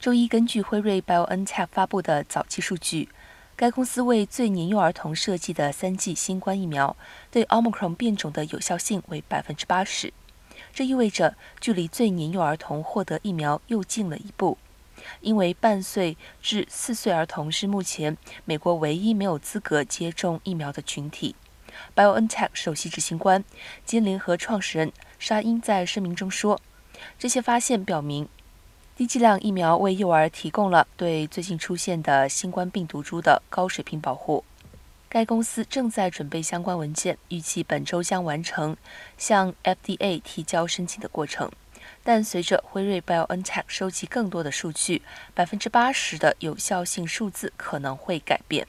周一，根据辉瑞 BioNTech 发布的早期数据，该公司为最年幼儿童设计的三剂新冠疫苗对 Omicron 变种的有效性为百分之八十。这意味着距离最年幼儿童获得疫苗又近了一步。因为半岁至四岁儿童是目前美国唯一没有资格接种疫苗的群体。BioNTech 首席执行官兼联合创始人沙因在声明中说：“这些发现表明，低剂量疫苗为幼儿提供了对最近出现的新冠病毒株的高水平保护。”该公司正在准备相关文件，预计本周将完成向 FDA 提交申请的过程。但随着辉瑞 BioNTech 收集更多的数据，百分之八十的有效性数字可能会改变。